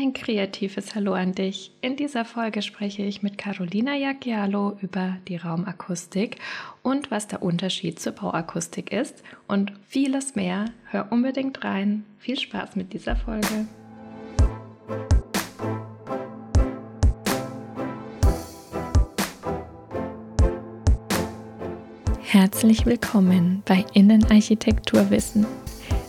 Ein kreatives Hallo an dich. In dieser Folge spreche ich mit Carolina Jacchialo über die Raumakustik und was der Unterschied zur Bauakustik ist und vieles mehr. Hör unbedingt rein. Viel Spaß mit dieser Folge. Herzlich willkommen bei Innenarchitekturwissen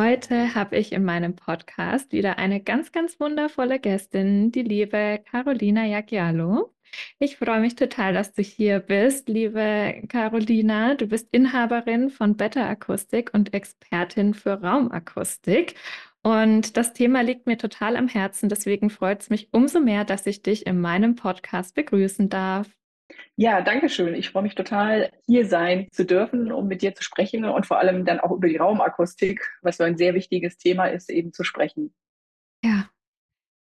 Heute habe ich in meinem Podcast wieder eine ganz, ganz wundervolle Gästin, die liebe Carolina Jacchialo. Ich freue mich total, dass du hier bist, liebe Carolina. Du bist Inhaberin von Better Akustik und Expertin für Raumakustik. Und das Thema liegt mir total am Herzen. Deswegen freut es mich umso mehr, dass ich dich in meinem Podcast begrüßen darf. Ja, danke schön. Ich freue mich total, hier sein zu dürfen, um mit dir zu sprechen und vor allem dann auch über die Raumakustik, was so ein sehr wichtiges Thema ist, eben zu sprechen. Ja.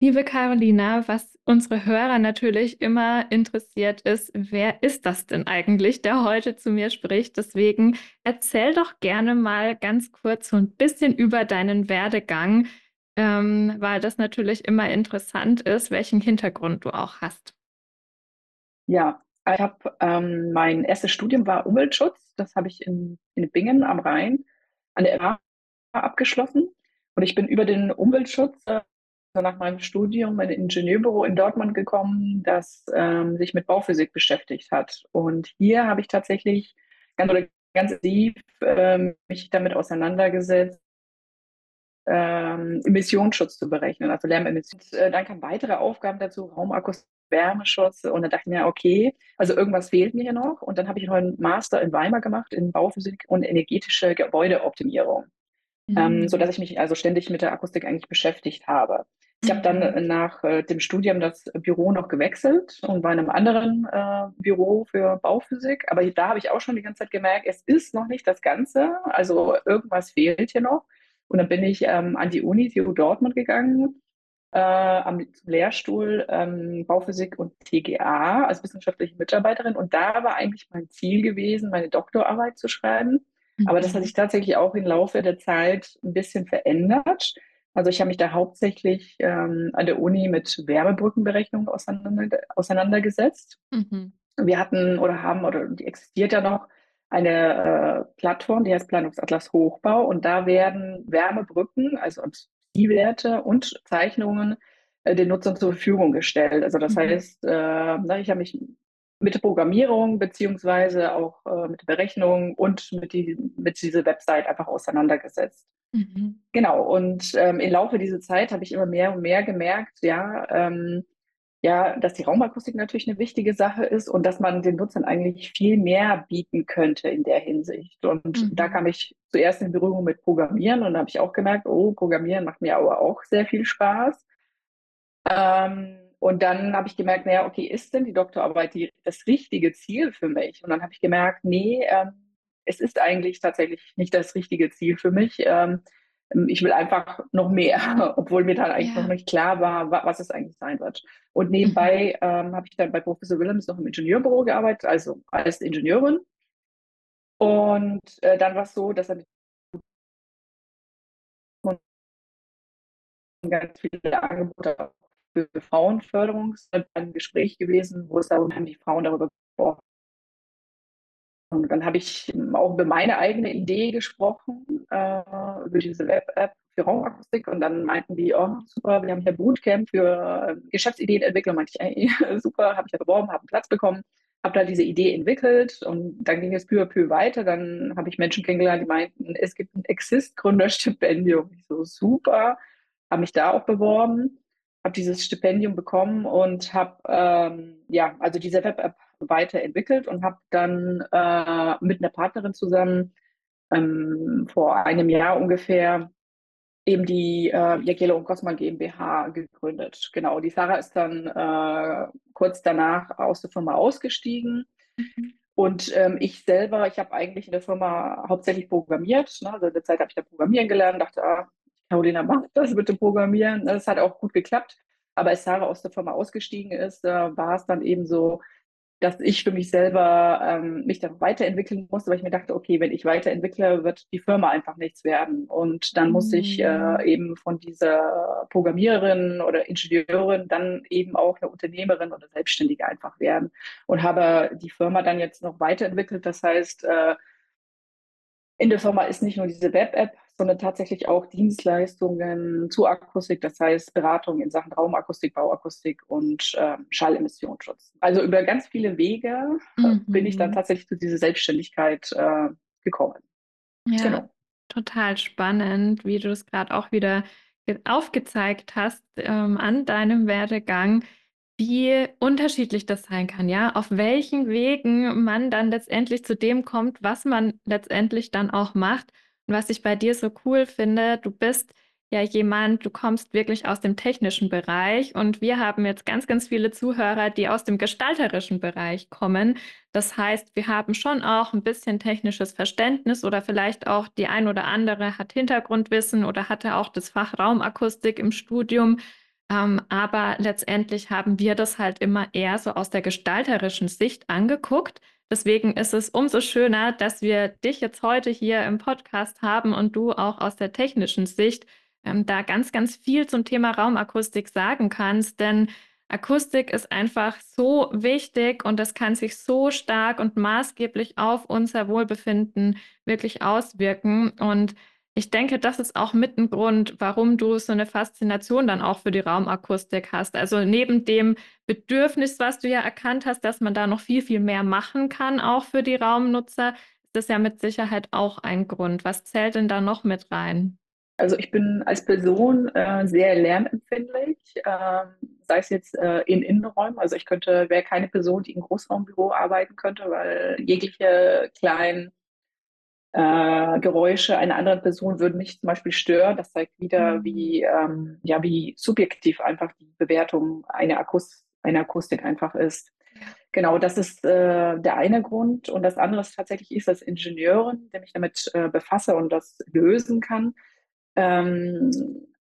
Liebe Carolina, was unsere Hörer natürlich immer interessiert ist, wer ist das denn eigentlich, der heute zu mir spricht? Deswegen erzähl doch gerne mal ganz kurz so ein bisschen über deinen Werdegang, ähm, weil das natürlich immer interessant ist, welchen Hintergrund du auch hast. Ja, ich habe ähm, mein erstes Studium war Umweltschutz. Das habe ich in, in Bingen am Rhein an der FH abgeschlossen. Und ich bin über den Umweltschutz äh, nach meinem Studium in ein Ingenieurbüro in Dortmund gekommen, das ähm, sich mit Bauphysik beschäftigt hat. Und hier habe ich tatsächlich ganz, ganz intensiv äh, mich damit auseinandergesetzt, ähm, Emissionsschutz zu berechnen, also Lärmemissionen. Äh, dann kamen weitere Aufgaben dazu, Raumakustik Wärmeschutz. Und dann dachte ich mir, okay, also irgendwas fehlt mir hier noch. Und dann habe ich noch einen Master in Weimar gemacht in Bauphysik und energetische Gebäudeoptimierung. Mhm. Ähm, so dass ich mich also ständig mit der Akustik eigentlich beschäftigt habe. Ich habe dann mhm. nach äh, dem Studium das Büro noch gewechselt und war in einem anderen äh, Büro für Bauphysik. Aber da habe ich auch schon die ganze Zeit gemerkt, es ist noch nicht das Ganze. Also irgendwas fehlt hier noch. Und dann bin ich ähm, an die Uni, TU Dortmund gegangen äh, am Lehrstuhl ähm, Bauphysik und TGA als wissenschaftliche Mitarbeiterin. Und da war eigentlich mein Ziel gewesen, meine Doktorarbeit zu schreiben. Mhm. Aber das hat mhm. sich tatsächlich auch im Laufe der Zeit ein bisschen verändert. Also ich habe mich da hauptsächlich ähm, an der Uni mit Wärmebrückenberechnungen auseinander, auseinandergesetzt. Mhm. Wir hatten oder haben, oder die existiert ja noch, eine äh, Plattform, die heißt Planungsatlas Hochbau. Und da werden Wärmebrücken, also Werte und Zeichnungen äh, den Nutzern zur Verfügung gestellt. Also das mhm. heißt, äh, ich habe mich mit der Programmierung beziehungsweise auch äh, mit der Berechnung und mit, die, mit dieser Website einfach auseinandergesetzt. Mhm. Genau, und ähm, im Laufe dieser Zeit habe ich immer mehr und mehr gemerkt, ja, ähm, ja, dass die Raumakustik natürlich eine wichtige Sache ist und dass man den Nutzern eigentlich viel mehr bieten könnte in der Hinsicht. Und mhm. da kam ich zuerst in Berührung mit Programmieren und da habe ich auch gemerkt, oh, Programmieren macht mir aber auch sehr viel Spaß. Ähm, und dann habe ich gemerkt, naja, okay, ist denn die Doktorarbeit die, das richtige Ziel für mich? Und dann habe ich gemerkt, nee, ähm, es ist eigentlich tatsächlich nicht das richtige Ziel für mich. Ähm, ich will einfach noch mehr, obwohl mir dann eigentlich ja. noch nicht klar war, was es eigentlich sein wird. Und nebenbei mhm. ähm, habe ich dann bei Professor Willems noch im Ingenieurbüro gearbeitet, also als Ingenieurin. Und äh, dann war es so, dass er ganz viele Angebote für Frauenförderung ein Gespräch gewesen, wo es darum ging, die Frauen darüber gesprochen und dann habe ich auch über meine eigene Idee gesprochen, äh, über diese Web-App für Raumakustik. Und dann meinten die, oh, super, wir haben hier Bootcamp für äh, Geschäftsideenentwicklung. Meinte ich, ey, super, habe ich da beworben, habe einen Platz bekommen, habe da diese Idee entwickelt. Und dann ging es peu à peu weiter. Dann habe ich Menschen kennengelernt, die meinten, es gibt ein Exist-Gründerstipendium. Ich so, super, habe mich da auch beworben, habe dieses Stipendium bekommen und habe, ähm, ja, also diese Web-App weiterentwickelt und habe dann äh, mit einer Partnerin zusammen ähm, vor einem Jahr ungefähr eben die äh, Jagiello und Gossmann GmbH gegründet. Genau, die Sarah ist dann äh, kurz danach aus der Firma ausgestiegen. Mhm. Und ähm, ich selber, ich habe eigentlich in der Firma hauptsächlich programmiert. Ne? Also in der Zeit habe ich da Programmieren gelernt, dachte, ah, Carolina, mach das bitte programmieren. Das hat auch gut geklappt. Aber als Sarah aus der Firma ausgestiegen ist, äh, war es dann eben so, dass ich für mich selber ähm, mich dann weiterentwickeln musste, weil ich mir dachte, okay, wenn ich weiterentwickle, wird die Firma einfach nichts werden. Und dann muss ich äh, mhm. eben von dieser Programmiererin oder Ingenieurin dann eben auch eine Unternehmerin oder Selbstständige einfach werden. Und habe die Firma dann jetzt noch weiterentwickelt. Das heißt, äh, in der Firma ist nicht nur diese Web-App, sondern tatsächlich auch Dienstleistungen zur Akustik, das heißt Beratung in Sachen Raumakustik, Bauakustik und äh, Schallemissionsschutz. Also über ganz viele Wege mhm. bin ich dann tatsächlich zu dieser Selbstständigkeit äh, gekommen. Ja, genau. total spannend, wie du es gerade auch wieder aufgezeigt hast ähm, an deinem Werdegang, wie unterschiedlich das sein kann, ja, auf welchen Wegen man dann letztendlich zu dem kommt, was man letztendlich dann auch macht. Und was ich bei dir so cool finde, du bist ja jemand, du kommst wirklich aus dem technischen Bereich und wir haben jetzt ganz, ganz viele Zuhörer, die aus dem gestalterischen Bereich kommen. Das heißt, wir haben schon auch ein bisschen technisches Verständnis oder vielleicht auch die ein oder andere hat Hintergrundwissen oder hatte auch das Fach Raumakustik im Studium. Ähm, aber letztendlich haben wir das halt immer eher so aus der gestalterischen Sicht angeguckt. Deswegen ist es umso schöner, dass wir dich jetzt heute hier im Podcast haben und du auch aus der technischen Sicht ähm, da ganz, ganz viel zum Thema Raumakustik sagen kannst. Denn Akustik ist einfach so wichtig und das kann sich so stark und maßgeblich auf unser Wohlbefinden wirklich auswirken. Und ich denke, das ist auch mit ein Grund, warum du so eine Faszination dann auch für die Raumakustik hast. Also neben dem Bedürfnis, was du ja erkannt hast, dass man da noch viel, viel mehr machen kann, auch für die Raumnutzer, ist das ja mit Sicherheit auch ein Grund. Was zählt denn da noch mit rein? Also ich bin als Person äh, sehr lärmempfindlich, äh, sei es jetzt äh, in Innenräumen. Also ich könnte, wäre keine Person, die im Großraumbüro arbeiten könnte, weil jegliche kleinen äh, Geräusche einer anderen Person würden mich zum Beispiel stören. Das zeigt wieder, mhm. wie, ähm, ja, wie subjektiv einfach die Bewertung einer, Akust einer Akustik einfach ist. Genau, das ist äh, der eine Grund. Und das andere ist tatsächlich, ich als Ingenieurin, der mich damit äh, befasse und das lösen kann. Ähm,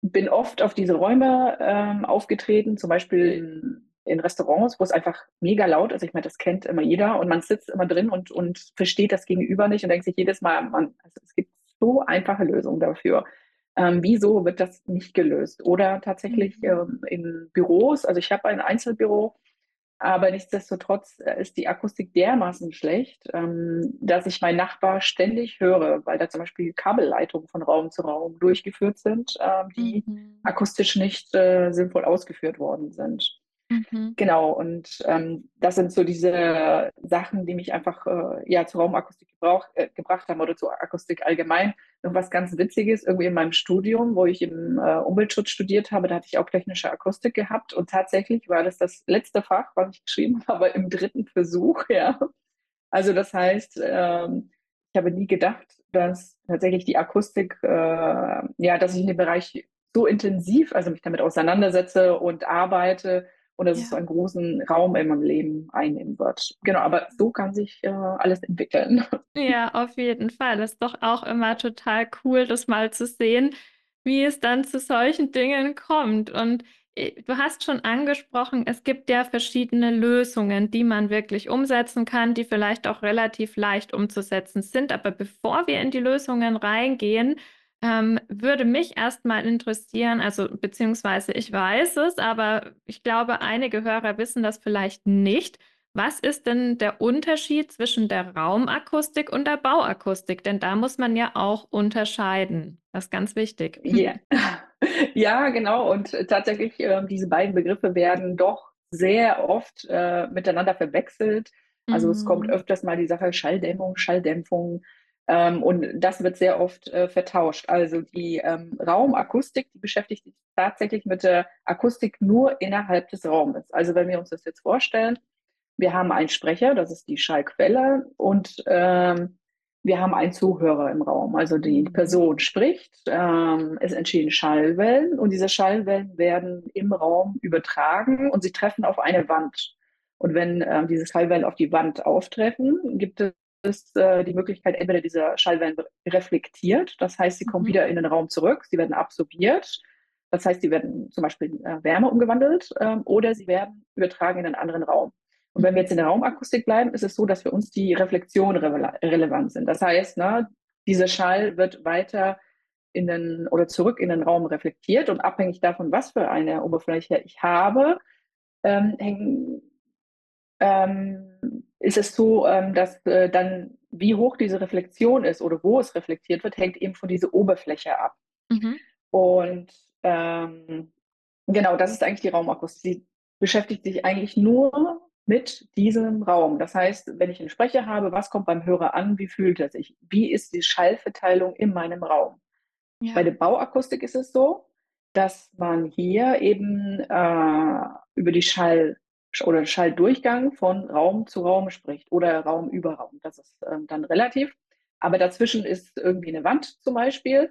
bin oft auf diese Räume ähm, aufgetreten, zum Beispiel in in Restaurants, wo es einfach mega laut ist. Ich meine, das kennt immer jeder und man sitzt immer drin und, und versteht das Gegenüber nicht und denkt sich jedes Mal, man, also es gibt so einfache Lösungen dafür. Ähm, wieso wird das nicht gelöst? Oder tatsächlich mhm. ähm, in Büros, also ich habe ein Einzelbüro, aber nichtsdestotrotz äh, ist die Akustik dermaßen schlecht, ähm, dass ich meinen Nachbar ständig höre, weil da zum Beispiel Kabelleitungen von Raum zu Raum durchgeführt sind, äh, die mhm. akustisch nicht äh, sinnvoll ausgeführt worden sind. Mhm. Genau, und ähm, das sind so diese Sachen, die mich einfach äh, ja, zur Raumakustik gebrauch, äh, gebracht haben oder zur Akustik allgemein. Noch was ganz Witziges, irgendwie in meinem Studium, wo ich im äh, Umweltschutz studiert habe, da hatte ich auch technische Akustik gehabt und tatsächlich war das das letzte Fach, was ich geschrieben habe, im dritten Versuch, ja. Also das heißt, ähm, ich habe nie gedacht, dass tatsächlich die Akustik, äh, ja, dass ich in dem Bereich so intensiv, also mich damit auseinandersetze und arbeite, und dass ja. es so einen großen Raum in meinem Leben einnehmen wird. Genau, aber so kann sich äh, alles entwickeln. Ja, auf jeden Fall. Das ist doch auch immer total cool, das mal zu sehen, wie es dann zu solchen Dingen kommt. Und äh, du hast schon angesprochen, es gibt ja verschiedene Lösungen, die man wirklich umsetzen kann, die vielleicht auch relativ leicht umzusetzen sind. Aber bevor wir in die Lösungen reingehen, ähm, würde mich erstmal interessieren, also beziehungsweise ich weiß es, aber ich glaube, einige Hörer wissen das vielleicht nicht. Was ist denn der Unterschied zwischen der Raumakustik und der Bauakustik? Denn da muss man ja auch unterscheiden. Das ist ganz wichtig. Ja, ja genau. Und tatsächlich, äh, diese beiden Begriffe werden doch sehr oft äh, miteinander verwechselt. Also mhm. es kommt mhm. öfters mal die Sache Schalldämmung, Schalldämpfung. Ähm, und das wird sehr oft äh, vertauscht. Also die ähm, Raumakustik, die beschäftigt sich tatsächlich mit der Akustik nur innerhalb des Raumes. Also wenn wir uns das jetzt vorstellen, wir haben einen Sprecher, das ist die Schallquelle, und ähm, wir haben einen Zuhörer im Raum. Also die Mhm. Person spricht, ähm, es entstehen Schallwellen und diese Schallwellen werden im Raum übertragen und sie treffen auf eine Wand. Und wenn ähm, diese Schallwellen auf die Wand auftreffen, gibt es äh, die Möglichkeit, entweder diese Schallwellen reflektiert, das heißt, sie kommen Mhm. wieder in den Raum zurück, sie werden absorbiert, das heißt, sie werden zum Beispiel in äh, Wärme umgewandelt ähm, oder sie werden übertragen in einen anderen Raum. Und wenn wir jetzt in der Raumakustik bleiben, ist es so, dass für uns die Reflexion rele relevant sind. Das heißt, ne, dieser Schall wird weiter in den oder zurück in den Raum reflektiert und abhängig davon, was für eine Oberfläche ich habe, ähm, hängen, ähm, ist es so, ähm, dass äh, dann wie hoch diese Reflexion ist oder wo es reflektiert wird, hängt eben von dieser Oberfläche ab. Mhm. Und ähm, genau, das ist eigentlich die Raumakustik. Sie beschäftigt sich eigentlich nur mit diesem Raum. Das heißt, wenn ich einen Sprecher habe, was kommt beim Hörer an, wie fühlt er sich? Wie ist die Schallverteilung in meinem Raum? Ja. Bei der Bauakustik ist es so, dass man hier eben äh, über die Schall oder Schalldurchgang von Raum zu Raum spricht oder Raum über Raum. Das ist ähm, dann relativ. Aber dazwischen ist irgendwie eine Wand zum Beispiel.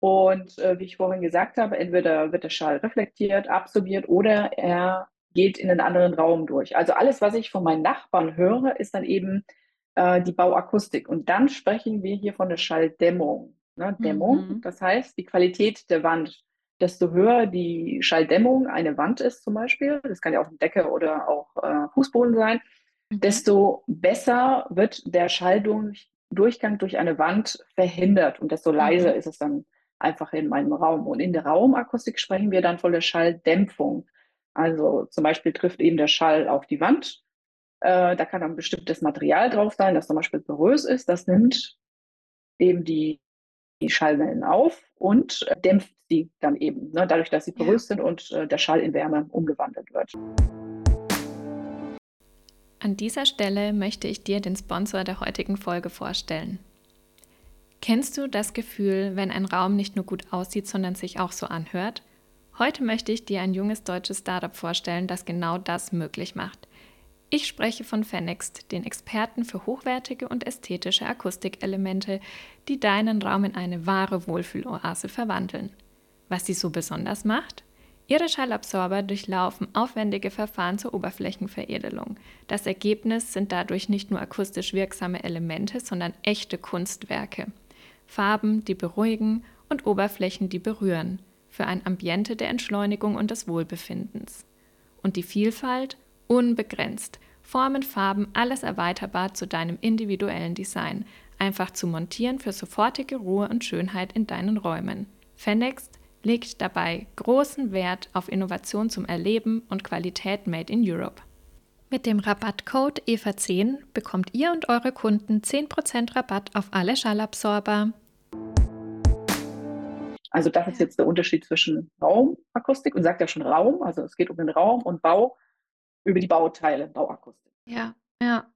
Und äh, wie ich vorhin gesagt habe, entweder wird der Schall reflektiert, absorbiert oder er geht in einen anderen Raum durch. Also alles, was ich von meinen Nachbarn höre, ist dann eben äh, die Bauakustik. Und dann sprechen wir hier von der Schalldämmung. Ne? Dämmung, Mhm. das heißt die Qualität der Wand. Desto höher die Schalldämmung eine Wand ist zum Beispiel, das kann ja auch eine Decke oder auch äh, Fußboden sein, Mhm. desto besser wird der Schalldurchgang durch eine Wand verhindert und desto leiser Mhm. ist es dann einfach in meinem Raum. Und in der Raumakustik sprechen wir dann von der Schalldämpfung. Also zum Beispiel trifft eben der Schall auf die Wand. Äh, da kann ein bestimmtes Material drauf sein, das zum Beispiel porös ist. Das nimmt eben die, die Schallwellen auf und äh, dämpft sie dann eben, ne, dadurch, dass sie porös sind und äh, der Schall in Wärme umgewandelt wird. An dieser Stelle möchte ich dir den Sponsor der heutigen Folge vorstellen. Kennst du das Gefühl, wenn ein Raum nicht nur gut aussieht, sondern sich auch so anhört? Heute möchte ich dir ein junges deutsches Startup vorstellen, das genau das möglich macht. Ich spreche von Fenext, den Experten für hochwertige und ästhetische Akustikelemente, die deinen Raum in eine wahre Wohlfühloase verwandeln. Was sie so besonders macht? Ihre Schallabsorber durchlaufen aufwendige Verfahren zur Oberflächenveredelung. Das Ergebnis sind dadurch nicht nur akustisch wirksame Elemente, sondern echte Kunstwerke. Farben, die beruhigen und Oberflächen, die berühren, für ein Ambiente der Entschleunigung und des Wohlbefindens. Und die Vielfalt unbegrenzt. Formen, Farben, alles erweiterbar zu deinem individuellen Design. Einfach zu montieren für sofortige Ruhe und Schönheit in deinen Räumen. Fenext legt dabei großen Wert auf Innovation zum Erleben und Qualität Made in Europe. Mit dem Rabattcode EVA10 bekommt ihr und eure Kunden 10% Rabatt auf alle Schallabsorber. Also das ist jetzt der Unterschied zwischen Raumakustik und sagt ja schon Raum, also es geht um den Raum und Bau über die Bauteile, Bauakustik. Ja, ja.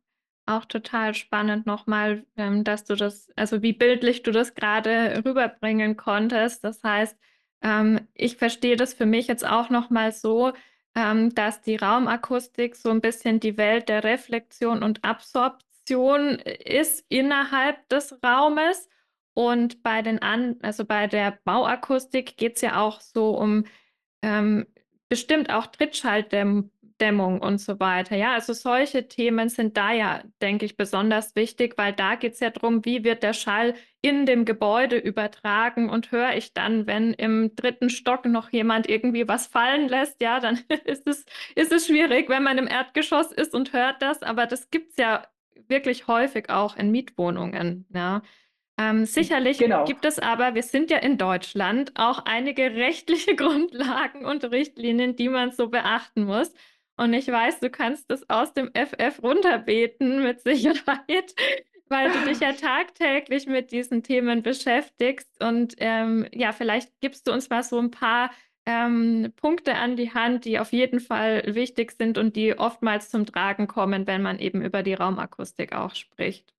Auch total spannend nochmal, ähm, dass du das, also wie bildlich du das gerade rüberbringen konntest. Das heißt, ähm, ich verstehe das für mich jetzt auch nochmal so, ähm, dass die Raumakustik so ein bisschen die Welt der Reflexion und Absorption ist innerhalb des Raumes. Und bei den an, also bei der Bauakustik geht es ja auch so um ähm, bestimmt auch Trittschalldämmung und so weiter. Ja, also solche Themen sind da ja, denke ich, besonders wichtig, weil da geht es ja darum, wie wird der Schall in dem Gebäude übertragen und höre ich dann, wenn im dritten Stock noch jemand irgendwie was fallen lässt, ja, dann ist es, ist es schwierig, wenn man im Erdgeschoss ist und hört das, aber das gibt es ja wirklich häufig auch in Mietwohnungen, ja. Ähm, sicherlich Genau. gibt es aber, wir sind ja in Deutschland, auch einige rechtliche Grundlagen und Richtlinien, die man so beachten muss. Und ich weiß, du kannst das aus dem FF runterbeten mit Sicherheit, weil du dich ja tagtäglich mit diesen Themen beschäftigst. Und ähm, ja, vielleicht gibst du uns mal so ein paar ähm, Punkte an die Hand, die auf jeden Fall wichtig sind und die oftmals zum Tragen kommen, wenn man eben über die Raumakustik auch spricht.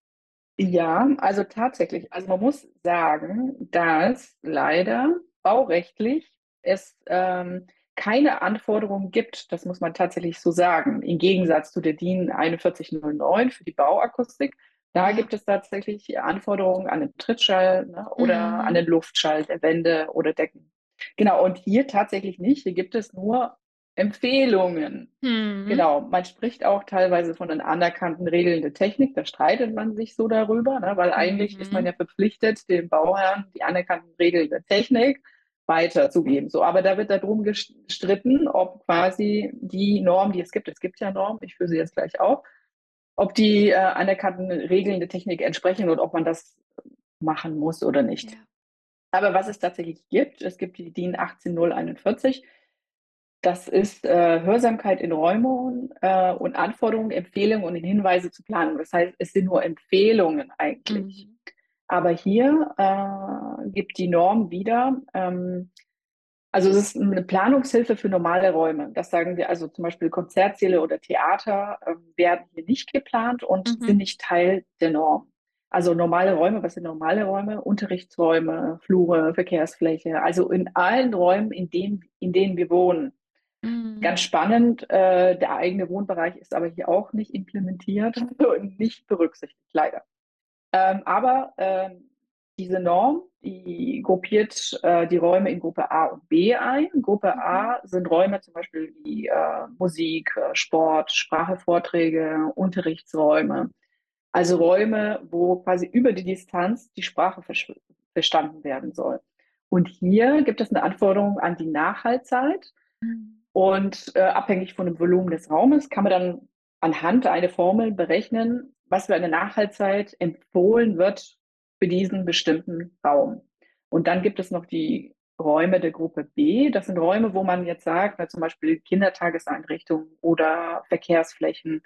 Ja, also tatsächlich. Also man muss sagen, dass leider baurechtlich es ähm, keine Anforderungen gibt. Das muss man tatsächlich so sagen. Im Gegensatz zu der DIN 4109 für die Bauakustik, Da Ja. gibt es tatsächlich Anforderungen an den Trittschall ne, oder an Mhm. den Luftschall der Wände oder Decken. Genau, und hier tatsächlich nicht. Hier gibt es nur Empfehlungen. Mhm. Genau, man spricht auch teilweise von den anerkannten Regeln der Technik, da streitet man sich so darüber, ne, weil eigentlich ist man ja Mhm. verpflichtet, dem Bauherrn die anerkannten Regeln der Technik weiterzugeben. So, aber da wird darum gestritten, ob quasi die Norm, die es gibt, es gibt ja Normen, ich führe sie jetzt gleich auf, ob die äh, anerkannten Regeln der Technik entsprechen und ob man das machen muss oder nicht. Ja. Aber was es tatsächlich gibt, es gibt die DIN 18041. Das ist äh, Hörsamkeit in Räumungen äh, und Anforderungen, Empfehlungen und Hinweise zur Planung. Das heißt, es sind nur Empfehlungen eigentlich. Mhm. Aber hier äh, gibt die Norm wieder, ähm, also es ist eine Planungshilfe für normale Räume. Das sagen wir also zum Beispiel Konzertsäle oder Theater äh, werden hier nicht geplant und sind Mhm. nicht Teil der Norm. Also normale Räume, was sind normale Räume? Unterrichtsräume, Flure, Verkehrsfläche, also in allen Räumen, in denen, in denen wir wohnen. Mhm. Ganz spannend, äh, der eigene Wohnbereich ist aber hier auch nicht implementiert und nicht berücksichtigt, leider. Ähm, aber ähm, diese Norm, die gruppiert äh, die Räume in Gruppe A und B ein. Gruppe Mhm. A sind Räume zum Beispiel wie äh, Musik, äh, Sport, Sprache, Vorträge, Unterrichtsräume. Also Räume, wo quasi über die Distanz die Sprache verstanden werden soll. Und hier gibt es eine Anforderung an die Nachhaltzeit. Mhm. Und äh, abhängig von dem Volumen des Raumes kann man dann anhand einer Formel berechnen, was für eine Nachhaltzeit empfohlen wird für diesen bestimmten Raum. Und dann gibt es noch die Räume der Gruppe B. Das sind Räume, wo man jetzt sagt, na, zum Beispiel Kindertageseinrichtungen oder Verkehrsflächen,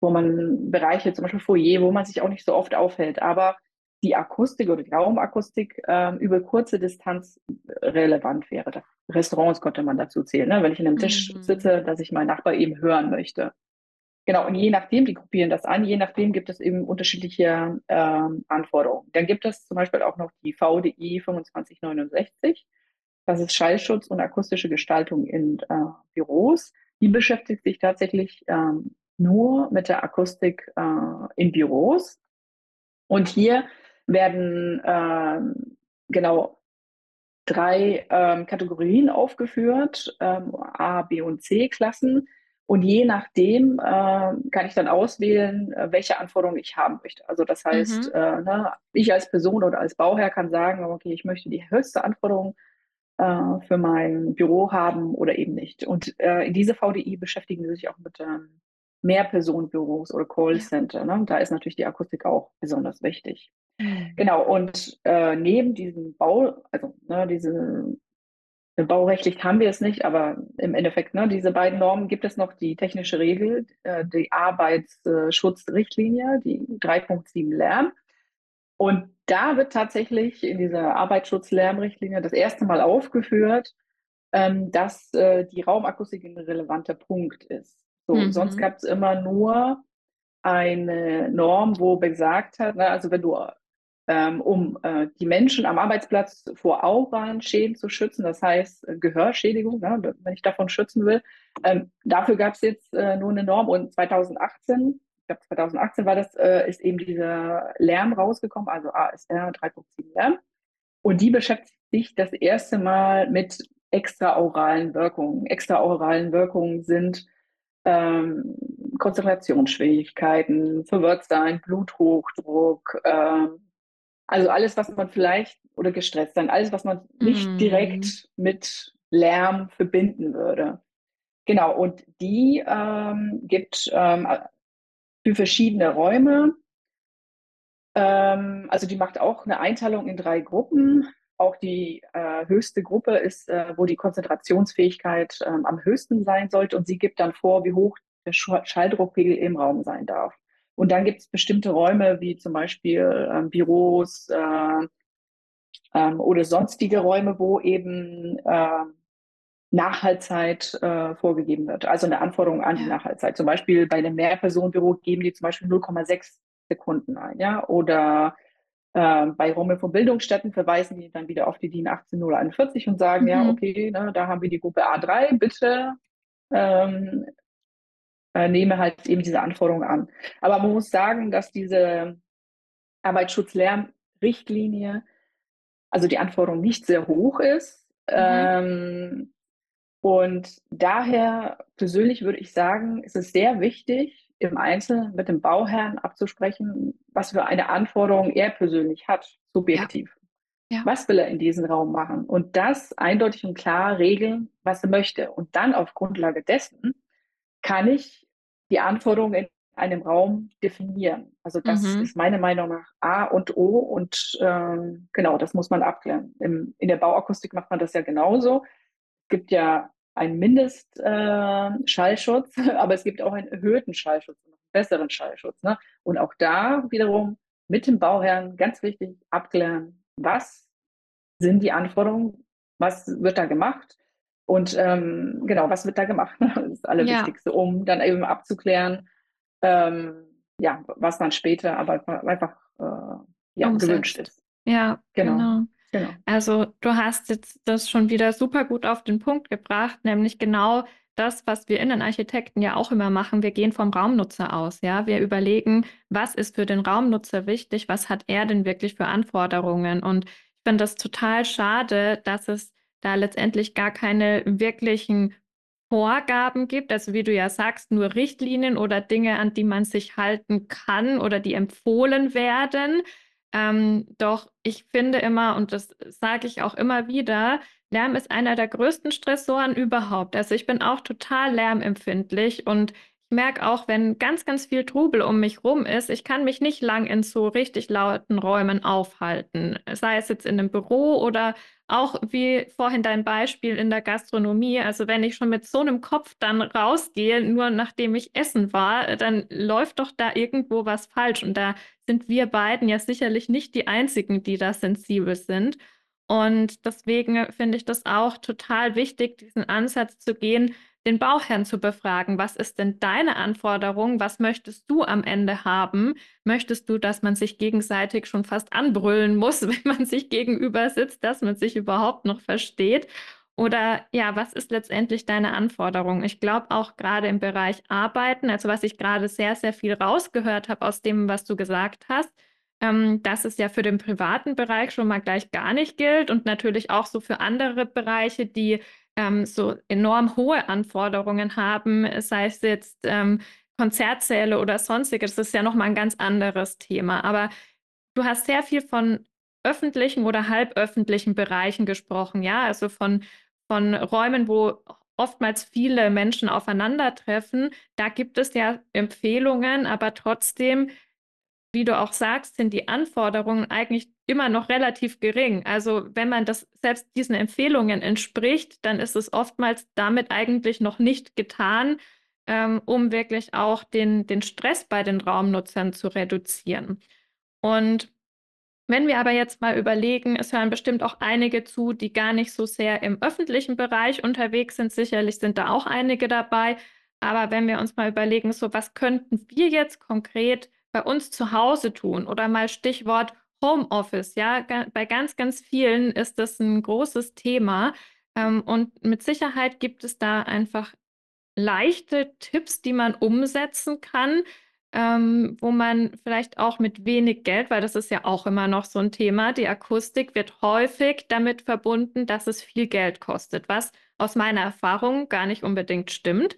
wo man Bereiche, zum Beispiel Foyer, wo man sich auch nicht so oft aufhält, aber die Akustik oder die Raumakustik äh, über kurze Distanz relevant wäre. Restaurants konnte man dazu zählen, ne? wenn ich in einem Tisch Mhm. sitze, dass ich meinen Nachbar eben hören möchte. Genau, und je nachdem, die gruppieren das an, je nachdem gibt es eben unterschiedliche ähm, Anforderungen. Dann gibt es zum Beispiel auch noch die VDI 2569. Das ist Schallschutz und akustische Gestaltung in äh, Büros. Die beschäftigt sich tatsächlich ähm, nur mit der Akustik äh, in Büros. Und hier werden ähm, genau drei ähm, Kategorien aufgeführt, ähm, A, B und C Klassen. Und je nachdem äh, kann ich dann auswählen, äh, welche Anforderungen ich haben möchte. Also das heißt, Mhm. äh, ne, ich als Person oder als Bauherr kann sagen, okay, ich möchte die höchste Anforderung äh, für mein Büro haben oder eben nicht. Und äh, in diese VDI beschäftigen sie sich auch mit ähm, Mehrpersonenbüros oder. Callcenter. Ne? Da ist natürlich die Akustik auch besonders wichtig. Mhm. Genau, und äh, neben diesem Bau, also ne, diese baurechtlich haben wir es nicht, aber im Endeffekt, ne, diese beiden Normen gibt es noch die technische Regel, äh, die Arbeitsschutzrichtlinie, die 3.7 Lärm. Und da wird tatsächlich in dieser Arbeitsschutz-Lärmrichtlinie das erste Mal aufgeführt, ähm, dass äh, die Raumakustik ein relevanter Punkt ist. So, sonst Mhm. gab es immer nur eine Norm, wo besagt hat, ne, also wenn du um äh, die Menschen am Arbeitsplatz vor auralen Schäden zu schützen, das heißt äh, Gehörschädigung, ne, wenn ich davon schützen will. Ähm, dafür gab es jetzt äh, nur eine Norm und 2018, ich glaube 2018 war das, ist eben dieser Lärm rausgekommen, also ASR 3.7 Lärm. Und die beschäftigt sich das erste Mal mit extraoralen Wirkungen. Extraoralen Wirkungen sind ähm, Konzentrationsschwierigkeiten, Verwirrtsein, Bluthochdruck, ähm, also alles, was man vielleicht, oder gestresst sein, alles, was man nicht Mhm. direkt mit Lärm verbinden würde. Genau, und die ähm, gibt ähm, für verschiedene Räume, ähm, also die macht auch eine Einteilung in drei Gruppen. Auch die äh, höchste Gruppe ist, äh, wo die Konzentrationsfähigkeit ähm, am höchsten sein sollte und sie gibt dann vor, wie hoch der Schalldruckpegel im Raum sein darf. Und dann gibt es bestimmte Räume, wie zum Beispiel ähm, Büros, äh, ähm, oder sonstige Räume, wo eben äh, Nachhaltzeit äh, vorgegeben wird. Also eine Anforderung an die Ja. Nachhaltzeit. Zum Beispiel bei einem Mehrpersonenbüro geben die zum Beispiel 0,6 Sekunden ein. Ja? Oder äh, bei Räumen von Bildungsstätten verweisen die dann wieder auf die DIN 18041 und sagen, ja, Mhm. okay, ne, da haben wir die Gruppe A3, bitte ähm, äh, nehme halt eben diese Anforderungen an. Aber man muss sagen, dass diese Arbeitsschutzlärmrichtlinie, also die Anforderung nicht sehr hoch ist. Mhm. Ähm, und daher persönlich würde ich sagen, ist es sehr wichtig, im Einzelnen mit dem Bauherrn abzusprechen, was für eine Anforderung er persönlich hat, subjektiv. Ja. Ja. Was will er in diesem Raum machen? Und das eindeutig und klar regeln, was er möchte. Und dann auf Grundlage dessen kann ich die Anforderungen in einem Raum definieren. Also das mhm. ist meiner Meinung nach A und O und ähm, genau, das muss man abklären. Im, in der Bauakustik macht man das ja genauso gibt ja einen Mindestschallschutz, äh, aber es gibt auch einen erhöhten Schallschutz, einen besseren Schallschutz. Ne? Und auch da wiederum mit dem Bauherrn ganz wichtig abklären, was sind die Anforderungen, was wird da gemacht und ähm, genau, was wird da gemacht. Das ist das Allerwichtigste, ja. um dann eben abzuklären, ähm, ja, was dann später aber einfach äh, ja, gewünscht ist. Ja, genau. genau. Genau. Also du hast jetzt das schon wieder super gut auf den Punkt gebracht, nämlich genau das, was wir Innenarchitekten ja auch immer machen. Wir gehen vom Raumnutzer aus, ja. Wir überlegen, was ist für den Raumnutzer wichtig, was hat er denn wirklich für Anforderungen? Und ich finde das total schade, dass es da letztendlich gar keine wirklichen Vorgaben gibt, also wie du ja sagst, nur Richtlinien oder Dinge, an die man sich halten kann oder die empfohlen werden. Ähm, doch ich finde immer, und das sage ich auch immer wieder, Lärm ist einer der größten Stressoren überhaupt. Also ich bin auch total lärmempfindlich und merke auch, wenn ganz, ganz viel Trubel um mich rum ist, ich kann mich nicht lang in so richtig lauten Räumen aufhalten. Sei es jetzt in einem Büro oder auch wie vorhin dein Beispiel in der Gastronomie. Also wenn ich schon mit so einem Kopf dann rausgehe, nur nachdem ich essen war, dann läuft doch da irgendwo was falsch. Und da sind wir beiden ja sicherlich nicht die Einzigen, die da sensibel sind. Und deswegen finde ich das auch total wichtig, diesen Ansatz zu gehen, den Bauherrn zu befragen. Was ist denn deine Anforderung? Was möchtest du am Ende haben? Möchtest du, dass man sich gegenseitig schon fast anbrüllen muss, wenn man sich gegenüber sitzt, dass man sich überhaupt noch versteht? Oder ja, was ist letztendlich deine Anforderung? Ich glaube auch gerade im Bereich Arbeiten, also was ich gerade sehr, sehr viel rausgehört habe aus dem, was du gesagt hast, ähm, dass es ja für den privaten Bereich schon mal gleich gar nicht gilt und natürlich auch so für andere Bereiche, die ähm, so enorm hohe Anforderungen haben, sei es jetzt ähm, Konzertsäle oder sonstiges, das ist ja nochmal ein ganz anderes Thema. Aber du hast sehr viel von öffentlichen oder halböffentlichen Bereichen gesprochen, ja, also von, von Räumen, wo oftmals viele Menschen aufeinandertreffen. Da gibt es ja Empfehlungen, aber trotzdem wie du auch sagst, sind die Anforderungen eigentlich immer noch relativ gering. Also wenn man das selbst diesen Empfehlungen entspricht, dann ist es oftmals damit eigentlich noch nicht getan, ähm, um wirklich auch den, den Stress bei den Raumnutzern zu reduzieren. Und wenn wir aber jetzt mal überlegen, es hören bestimmt auch einige zu, die gar nicht so sehr im öffentlichen Bereich unterwegs sind. Sicherlich sind da auch einige dabei. Aber wenn wir uns mal überlegen, so was könnten wir jetzt konkret bei uns zu Hause tun oder mal Stichwort Homeoffice, ja, bei ganz, ganz vielen ist das ein großes Thema. Ähm, und mit Sicherheit gibt es da einfach leichte Tipps, die man umsetzen kann, ähm, wo man vielleicht auch mit wenig Geld, weil das ist ja auch immer noch so ein Thema, die Akustik wird häufig damit verbunden, dass es viel Geld kostet, was aus meiner Erfahrung gar nicht unbedingt stimmt.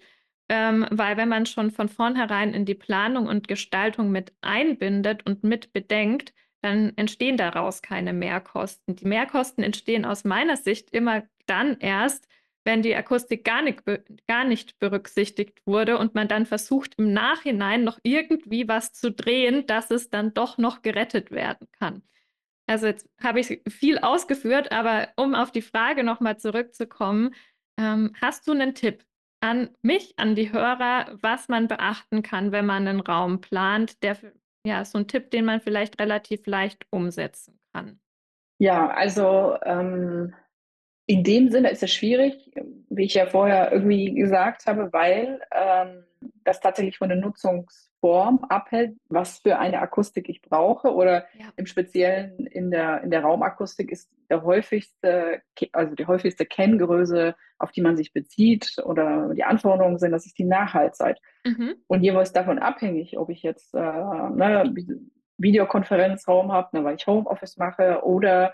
Ähm, weil wenn man schon von vornherein in die Planung und Gestaltung mit einbindet und mit bedenkt, dann entstehen daraus keine Mehrkosten. Die Mehrkosten entstehen aus meiner Sicht immer dann erst, wenn die Akustik gar nicht, gar nicht berücksichtigt wurde und man dann versucht, im Nachhinein noch irgendwie was zu drehen, dass es dann doch noch gerettet werden kann. Also jetzt habe ich viel ausgeführt, aber um auf die Frage nochmal zurückzukommen, ähm, hast du einen Tipp, an mich, an die Hörer, was man beachten kann, wenn man einen Raum plant, der ja so ein Tipp, den man vielleicht relativ leicht umsetzen kann. Ja, also ähm, in dem Sinne ist es schwierig, wie ich ja vorher irgendwie gesagt habe, weil ähm, das tatsächlich von der Nutzungsform abhält, was für eine Akustik ich brauche. Oder ja. im Speziellen in der, in der Raumakustik ist der häufigste, also die häufigste Kenngröße, auf die man sich bezieht oder die Anforderungen sind, das ist die Nachhaltzeit. Mhm. Und jeweils davon abhängig, ob ich jetzt, äh, ne, Videokonferenzraum habe, ne, weil ich Homeoffice mache oder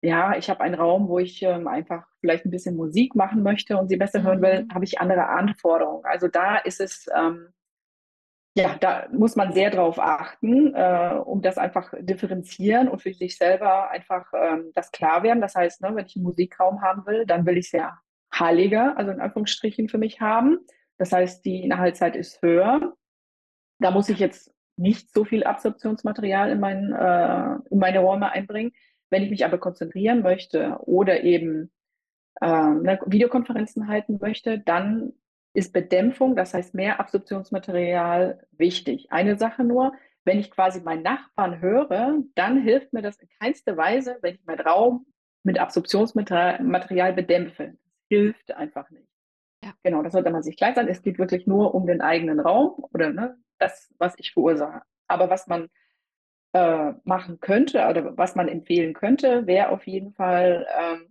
ja, ich habe einen Raum, wo ich ähm, einfach vielleicht ein bisschen Musik machen möchte und sie besser hören will, Mhm. habe ich andere Anforderungen. Also da ist es, ähm, ja, da muss man sehr drauf achten, äh, um das einfach differenzieren und für sich selber einfach ähm, das klar werden. Das heißt, ne, wenn ich einen Musikraum haben will, dann will ich es ja heiliger, also in Anführungsstrichen für mich haben. Das heißt, die Inhaltszeit ist höher. Da muss ich jetzt nicht so viel Absorptionsmaterial in, mein, äh, in meine Räume einbringen. Wenn ich mich aber konzentrieren möchte oder eben ne, Videokonferenzen halten möchte, dann ist Bedämpfung, das heißt mehr Absorptionsmaterial wichtig. Eine Sache nur, wenn ich quasi meinen Nachbarn höre, dann hilft mir das in keinster Weise, wenn ich meinen Raum mit Absorptionsmaterial bedämpfe. Das hilft einfach nicht. Ja. Genau, das sollte man sich klar sein. Es geht wirklich nur um den eigenen Raum oder ne, das, was ich verursache. Aber was man äh, machen könnte oder was man empfehlen könnte, wäre auf jeden Fall ähm,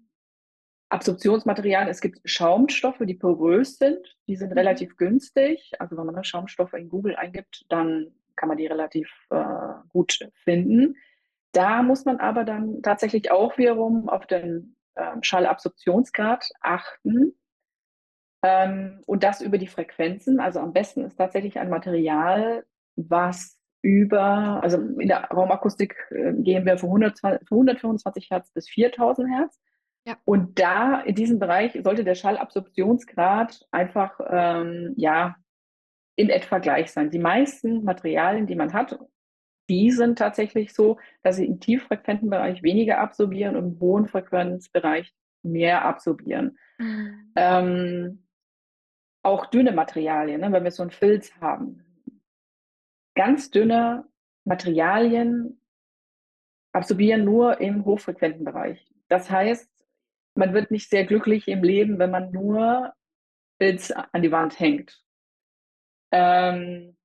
Absorptionsmaterialien. Es gibt Schaumstoffe, die porös sind. Die sind Mhm. relativ günstig. Also wenn man Schaumstoffe in Google eingibt, dann kann man die relativ äh, gut finden. Da muss man aber dann tatsächlich auch wiederum auf den äh, Schallabsorptionsgrad achten. Ähm, und das über die Frequenzen. Also am besten ist tatsächlich ein Material, was über, also in der Raumakustik äh, gehen wir von 120, von 125 Hertz bis 4000 Hertz. Ja. Und da in diesem Bereich sollte der Schallabsorptionsgrad einfach ähm, ja in etwa gleich sein. Die meisten Materialien, die man hat, die sind tatsächlich so, dass sie im tieffrequenten Bereich weniger absorbieren und im hohen Frequenzbereich mehr absorbieren. Mhm. Ähm, auch dünne Materialien, ne, wenn wir so einen Filz haben. Ganz dünne Materialien absorbieren nur im hochfrequenten Bereich. Das heißt, man wird nicht sehr glücklich im Leben, wenn man nur Filz an die Wand hängt. Ähm,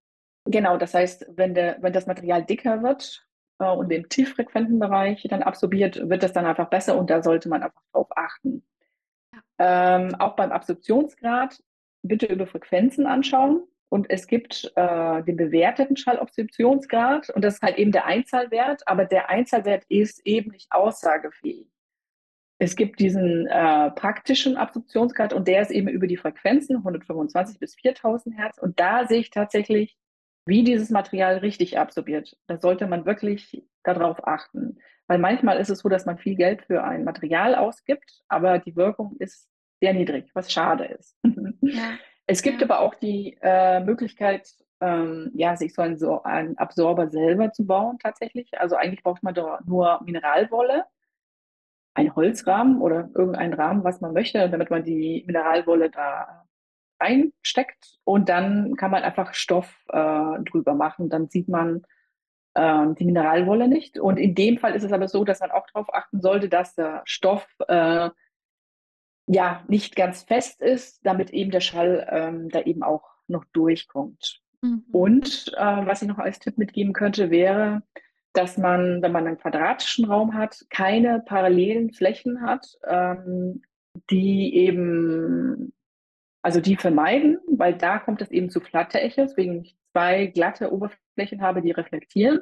genau, das heißt, wenn, der, wenn das Material dicker wird äh, und im tieffrequenten Bereich dann absorbiert, wird das dann einfach besser und da sollte man einfach drauf achten. Ähm, auch beim Absorptionsgrad bitte über Frequenzen anschauen. Und es gibt äh, den bewerteten Schallabsorptionsgrad und das ist halt eben der Einzahlwert, aber der Einzahlwert ist eben nicht aussagefähig. Es gibt diesen äh, praktischen Absorptionsgrad und der ist eben über die Frequenzen 125 bis 4000 Hertz und da sehe ich tatsächlich, wie dieses Material richtig absorbiert. Da sollte man wirklich darauf achten. Weil manchmal ist es so, dass man viel Geld für ein Material ausgibt, aber die Wirkung ist sehr niedrig, was schade ist. Ja. Es gibt Ja. aber auch die äh, Möglichkeit, ähm, ja, sich so einen, so einen Absorber selber zu bauen tatsächlich. Also eigentlich braucht man da nur Mineralwolle, einen Holzrahmen oder irgendeinen Rahmen, was man möchte, damit man die Mineralwolle da reinsteckt und dann kann man einfach Stoff äh, drüber machen. Dann sieht man ähm, die Mineralwolle nicht. Und in dem Fall ist es aber so, dass man auch darauf achten sollte, dass der Stoff äh, ja nicht ganz fest ist, damit eben der Schall ähm, da eben auch noch durchkommt. Mhm. Und äh, was ich noch als Tipp mitgeben könnte, wäre, dass man, wenn man einen quadratischen Raum hat, keine parallelen Flächen hat, ähm, die eben, also die vermeiden, weil da kommt es eben zu Flatterechos, wegen ich zwei glatte Oberflächen habe, die reflektieren.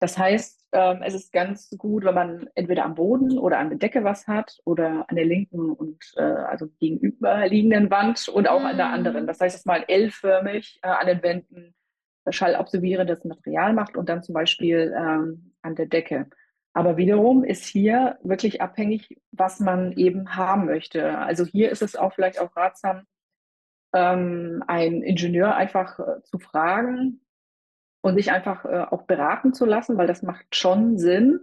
Das heißt, ähm, es ist ganz gut, wenn man entweder am Boden oder an der Decke was hat oder an der linken und äh, also gegenüberliegenden Wand und auch an der anderen. Mhm. Das heißt, dass man L-förmig äh, an den Wänden schallabsorbierendes Material macht und dann zum Beispiel ähm, an der Decke. Aber wiederum ist hier wirklich abhängig, was man eben haben möchte. Also hier ist es auch vielleicht auch ratsam, ähm, einen Ingenieur einfach äh, zu fragen, und sich einfach äh, auch beraten zu lassen, weil das macht schon Sinn,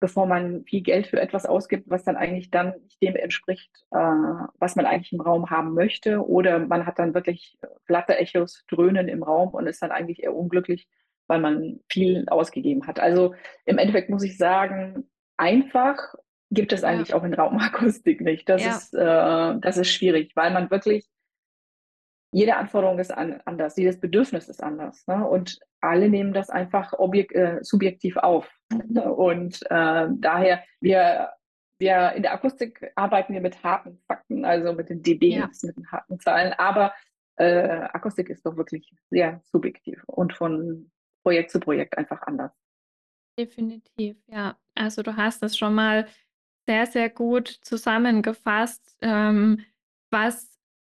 bevor man viel Geld für etwas ausgibt, was dann eigentlich dann nicht dem entspricht, äh, was man eigentlich im Raum haben möchte. Oder man hat dann wirklich glatte Echos, Dröhnen im Raum und ist dann eigentlich eher unglücklich, weil man viel ausgegeben hat. Also im Endeffekt muss ich sagen, einfach gibt es Ja. eigentlich auch in Raumakustik nicht. Das, Ja. ist, äh, das ist schwierig, weil man wirklich jede Anforderung ist an, anders, jedes Bedürfnis ist anders. Ne? Und alle nehmen das einfach objek äh, subjektiv auf. Und äh, daher, wir, wir in der Akustik arbeiten wir mit harten Fakten, also mit den dBs, Ja. mit den harten Zahlen. Aber äh, Akustik ist doch wirklich sehr subjektiv und von Projekt zu Projekt einfach anders. Definitiv, ja. Also, du hast es schon mal sehr, sehr gut zusammengefasst, ähm, was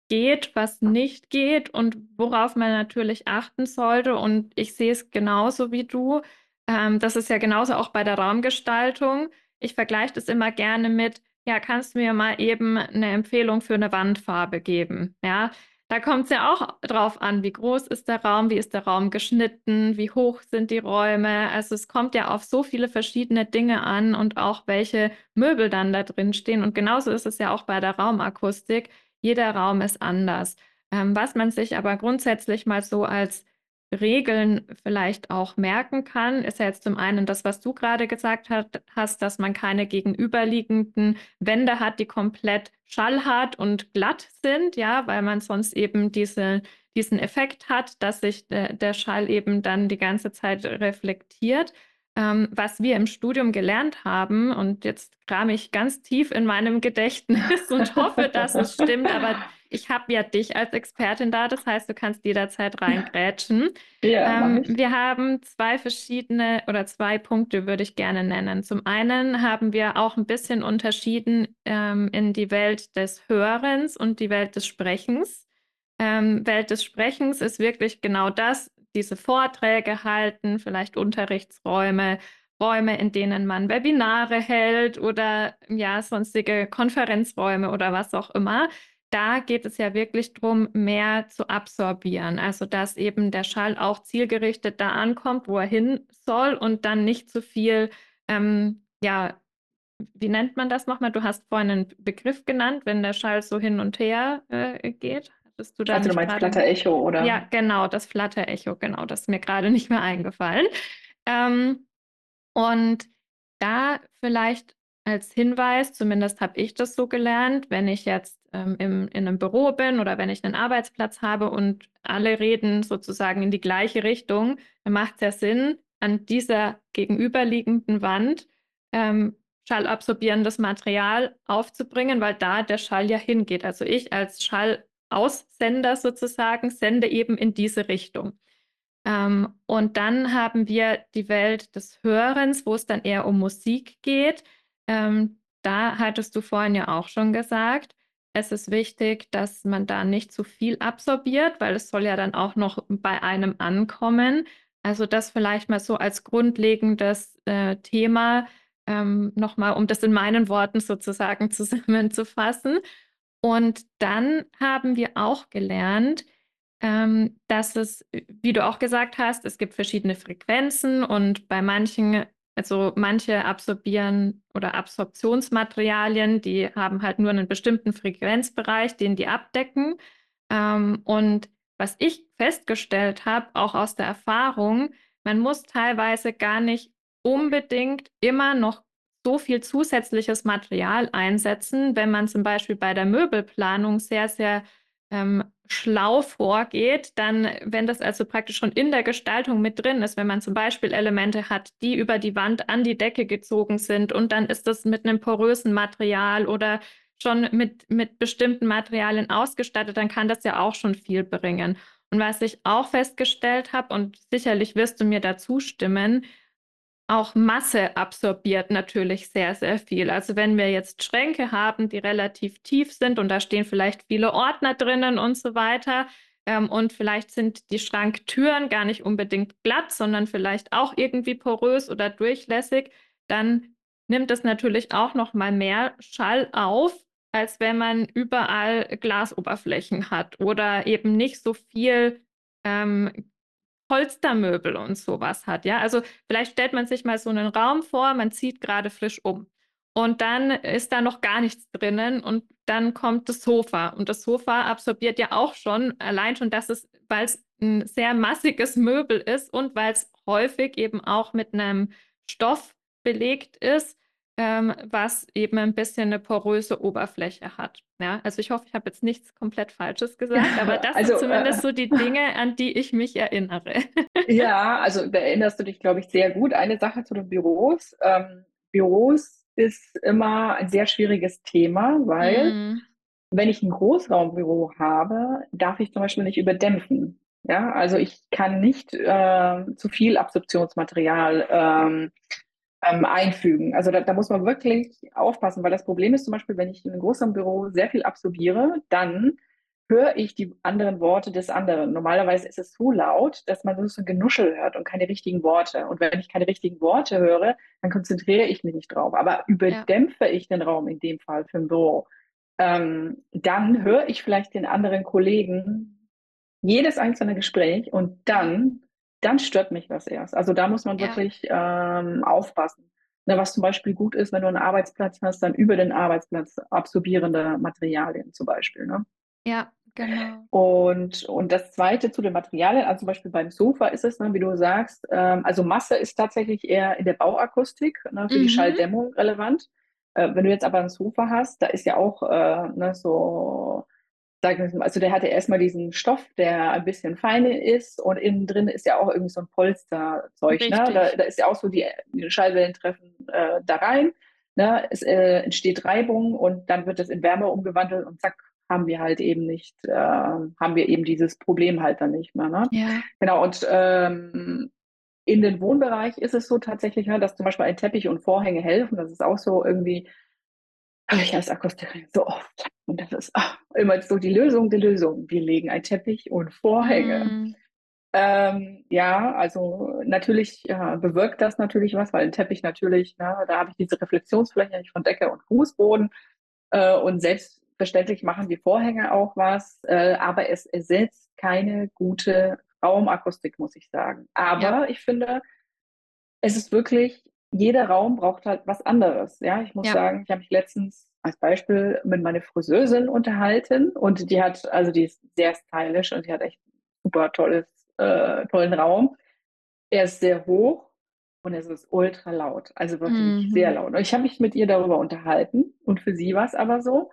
geht, was nicht geht und worauf man natürlich achten sollte. Und ich sehe es genauso wie du. Ähm, das ist ja genauso auch bei der Raumgestaltung. Ich vergleiche das immer gerne mit, ja, kannst du mir mal eben eine Empfehlung für eine Wandfarbe geben? Ja, da kommt es ja auch drauf an, wie groß ist der Raum, wie ist der Raum geschnitten, wie hoch sind die Räume. Also es kommt ja auf so viele verschiedene Dinge an und auch welche Möbel dann da drin stehen. Und genauso ist es ja auch bei der Raumakustik. Jeder Raum ist anders. Ähm, was man sich aber grundsätzlich mal so als Regeln vielleicht auch merken kann, ist ja jetzt zum einen das, was du gerade gesagt hat, hast, dass man keine gegenüberliegenden Wände hat, die komplett schallhart und glatt sind, ja, weil man sonst eben diese, diesen Effekt hat, dass sich der, der Schall eben dann die ganze Zeit reflektiert. Ähm, was wir im Studium gelernt haben, und jetzt kram ich ganz tief in meinem Gedächtnis und hoffe, dass es stimmt, aber ich habe ja dich als Expertin da, das heißt, du kannst jederzeit reingrätschen. Ja, ähm, wir haben zwei verschiedene oder zwei Punkte würde ich gerne nennen. Zum einen haben wir auch ein bisschen unterschieden ähm, in die Welt des Hörens und die Welt des Sprechens. Ähm, Welt des Sprechens ist wirklich genau das, diese Vorträge halten, vielleicht Unterrichtsräume, Räume, in denen man Webinare hält oder ja, sonstige Konferenzräume oder was auch immer da geht es ja wirklich darum, mehr zu absorbieren. Also dass eben der Schall auch zielgerichtet da ankommt, wo er hin soll und dann nicht zu viel, ähm, ja, wie nennt man das nochmal? Du hast vorhin einen Begriff genannt, wenn der Schall so hin und her äh, geht. Hattest du da also du meinst Flatter-Echo, oder? Ja, genau, das Flatter-Echo, genau, das ist mir gerade nicht mehr eingefallen. Ähm, und da vielleicht als Hinweis, zumindest habe ich das so gelernt, wenn ich jetzt ähm, im, in einem Büro bin oder wenn ich einen Arbeitsplatz habe und alle reden sozusagen in die gleiche Richtung, dann macht es ja Sinn, an dieser gegenüberliegenden Wand ähm, schallabsorbierendes Material aufzubringen, weil da der Schall ja hingeht. Also ich als Schallaussender sozusagen sende eben in diese Richtung. Ähm, und dann haben wir die Welt des Hörens, wo es dann eher um Musik geht. Ähm, da hattest du vorhin ja auch schon gesagt, es ist wichtig, dass man da nicht zu viel absorbiert, weil es soll ja dann auch noch bei einem ankommen. Also das vielleicht mal so als grundlegendes äh, Thema ähm, nochmal, um das in meinen Worten sozusagen zusammenzufassen. Und dann haben wir auch gelernt, ähm, dass es, wie du auch gesagt hast, es gibt verschiedene Frequenzen und bei manchen also manche absorbieren oder Absorptionsmaterialien, die haben halt nur einen bestimmten Frequenzbereich, den die abdecken. Ähm, und was ich festgestellt habe, auch aus der Erfahrung, man muss teilweise gar nicht unbedingt immer noch so viel zusätzliches Material einsetzen, wenn man zum Beispiel bei der Möbelplanung sehr, sehr ähm, schlau vorgeht, dann, wenn das also praktisch schon in der Gestaltung mit drin ist, wenn man zum Beispiel Elemente hat, die über die Wand an die Decke gezogen sind und dann ist das mit einem porösen Material oder schon mit, mit bestimmten Materialien ausgestattet, dann kann das ja auch schon viel bringen. Und was ich auch festgestellt habe, und sicherlich wirst du mir dazu stimmen, auch Masse absorbiert natürlich sehr, sehr viel. Also wenn wir jetzt Schränke haben, die relativ tief sind und da stehen vielleicht viele Ordner drinnen und so weiter, ähm, und vielleicht sind die Schranktüren gar nicht unbedingt glatt, sondern vielleicht auch irgendwie porös oder durchlässig, dann nimmt es natürlich auch noch mal mehr Schall auf, als wenn man überall Glasoberflächen hat oder eben nicht so viel ähm, Polstermöbel und sowas hat, ja. Also vielleicht stellt man sich mal so einen Raum vor, man zieht gerade frisch um. Und dann ist da noch gar nichts drinnen und dann kommt das Sofa. Und das Sofa absorbiert ja auch schon, allein schon, dass es, weil es ein sehr massiges Möbel ist und weil es häufig eben auch mit einem Stoff belegt ist, ähm, was eben ein bisschen eine poröse Oberfläche hat. Ja, also ich hoffe, ich habe jetzt nichts komplett Falsches gesagt, aber das also, sind zumindest äh, so die Dinge, an die ich mich erinnere. ja, also da erinnerst du dich, glaube ich, sehr gut. Eine Sache zu den Büros. Ähm, Büros ist immer ein sehr schwieriges Thema, weil mm. wenn ich ein Großraumbüro habe, darf ich zum Beispiel nicht überdämpfen. Ja, also ich kann nicht äh, zu viel Absorptionsmaterial ähm, ähm, einfügen. Also da, da, muss man wirklich aufpassen, weil das Problem ist zum Beispiel, wenn ich in einem großen Büro sehr viel absorbiere, dann höre ich die anderen Worte des anderen. Normalerweise ist es so laut, dass man so ein Genuschel hört und keine richtigen Worte. Und wenn ich keine richtigen Worte höre, dann konzentriere ich mich nicht drauf. Aber überdämpfe ja. ich den Raum in dem Fall für ein Büro, ähm, dann höre ich vielleicht den anderen Kollegen jedes einzelne Gespräch und dann, dann stört mich das erst. Also da muss man ja. wirklich ähm, aufpassen. Na, was zum Beispiel gut ist, wenn du einen Arbeitsplatz hast, dann über den Arbeitsplatz absorbierende Materialien zum Beispiel. Ne? Ja, genau. Und, und das Zweite zu den Materialien, also zum Beispiel beim Sofa ist es, ne, wie du sagst, ähm, also Masse ist tatsächlich eher in der Bauakustik ne, für mhm. die Schalldämmung relevant. Äh, wenn du jetzt aber ein Sofa hast, da ist ja auch äh, ne, so, sagen also der hatte erstmal diesen Stoff, der ein bisschen feiner ist und innen drin ist ja auch irgendwie so ein Polsterzeug. Ne? Da, da, ist ja auch so, die, die Schallwellen treffen äh, da rein. Ne? Es äh, entsteht Reibung und dann wird das in Wärme umgewandelt und zack, haben wir halt eben nicht, äh, haben wir eben dieses Problem halt dann nicht mehr. Ne? Ja. Genau, und ähm, in den Wohnbereich ist es so tatsächlich, ne, dass zum Beispiel ein Teppich und Vorhänge helfen. Das ist auch so irgendwie, ich als Akustikerin so oft. Und das ist ach, immer so die Lösung, die Lösung. Wir legen ein Teppich und Vorhänge. Mm. Ähm, ja, also natürlich ja, bewirkt das natürlich was, weil ein Teppich natürlich, na, ne, da habe ich diese Reflexionsfläche von Decke und Fußboden. Äh, und selbstverständlich machen die Vorhänge auch was, äh, aber es ersetzt keine gute Raumakustik, muss ich sagen. Aber ja. ich finde, es ist wirklich, jeder Raum braucht halt was anderes. Ja, ich muss ja. sagen, ich habe mich letztens als Beispiel mit meiner Friseurin unterhalten und die hat, also die ist sehr stylisch und die hat echt super tolles, äh, tollen Raum. Er ist sehr hoch und es ist ultra laut, also wirklich mhm. sehr laut. Und ich habe mich mit ihr darüber unterhalten und für sie war es aber so,